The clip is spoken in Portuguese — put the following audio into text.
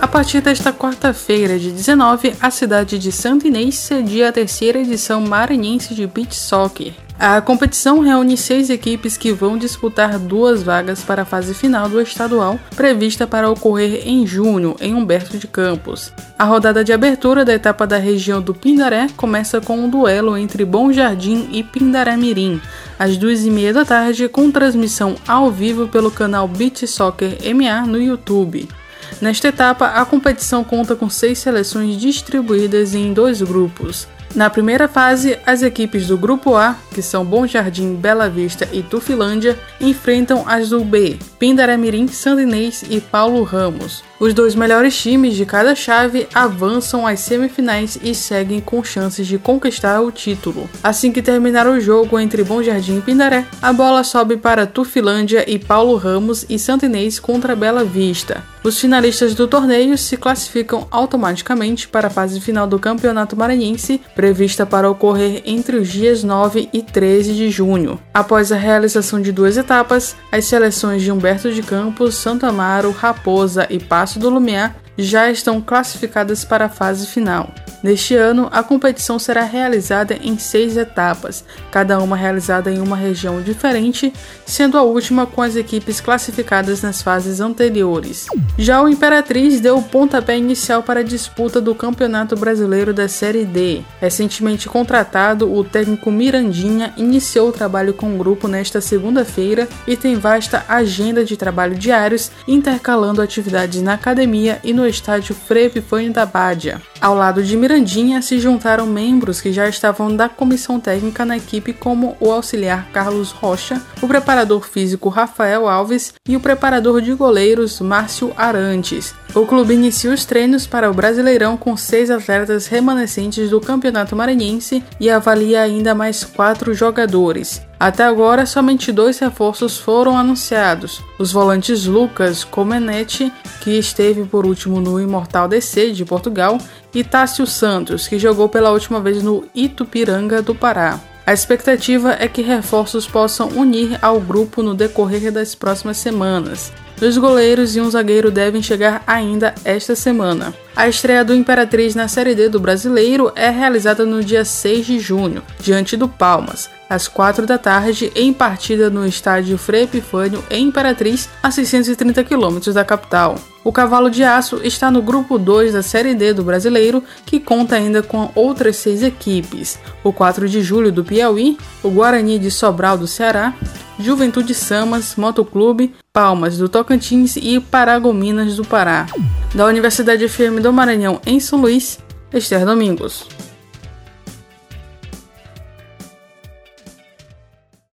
A partir desta quarta-feira, de 19, a cidade de Santo Inês cedia a terceira edição maranhense de beach soccer. A competição reúne seis equipes que vão disputar duas vagas para a fase final do estadual, prevista para ocorrer em junho, em Humberto de Campos. A rodada de abertura da etapa da região do Pindaré começa com um duelo entre Bom Jardim e Pindaré Mirim, às duas e meia da tarde, com transmissão ao vivo pelo canal Beach Soccer MA no YouTube. Nesta etapa, a competição conta com seis seleções distribuídas em dois grupos. Na primeira fase, as equipes do Grupo A, que são Bom Jardim, Bela Vista e Tufilândia, enfrentam as do B, Pindaramirim, Sandinês e Paulo Ramos. Os dois melhores times de cada chave avançam às semifinais e seguem com chances de conquistar o título. Assim que terminar o jogo entre Bom Jardim e Pindaré, a bola sobe para Tufilândia e Paulo Ramos e Santinês contra Bela Vista. Os finalistas do torneio se classificam automaticamente para a fase final do Campeonato Maranhense, prevista para ocorrer entre os dias 9 e 13 de junho. Após a realização de duas etapas, as seleções de Humberto de Campos, Santo Amaro, Raposa e Passo Palácio do Lumiar já estão classificadas para a fase final. Neste ano, a competição será realizada em seis etapas, cada uma realizada em uma região diferente, sendo a última com as equipes classificadas nas fases anteriores. Já o Imperatriz deu o pontapé inicial para a disputa do Campeonato Brasileiro da Série D. Recentemente contratado, o técnico Mirandinha iniciou o trabalho com o grupo nesta segunda-feira e tem vasta agenda de trabalho diários, intercalando atividades na academia e no estádio Frei Epifânio da Bádia. Ao lado de Mirandinha se juntaram membros que já estavam da comissão técnica na equipe, como o auxiliar Carlos Rocha, o preparador físico Rafael Alves e o preparador de goleiros Márcio Arantes. O clube inicia os treinos para o Brasileirão com seis atletas remanescentes do Campeonato Maranhense e avalia ainda mais quatro jogadores. Até agora, somente dois reforços foram anunciados: os volantes Lucas Comenete, que esteve por último no Imortal DC de Portugal, e Tássio Santos, que jogou pela última vez no Itupiranga do Pará. A expectativa é que reforços possam unir ao grupo no decorrer das próximas semanas. Dois goleiros e um zagueiro devem chegar ainda esta semana. A estreia do Imperatriz na Série D do Brasileiro é realizada no dia 6 de junho, diante do Palmas, às 4 da tarde, em partida no estádio Frei Epifânio, em Imperatriz, a 630 quilômetros da capital. O Cavalo de Aço está no grupo 2 da Série D do Brasileiro, que conta ainda com outras seis equipes: o 4 de Julho do Piauí, o Guarani de Sobral do Ceará, Juventude Samas, Motoclube, Palmas do Tocantins e Paragominas do Pará. Da Universidade FM do Maranhão em São Luís, Esther Domingos.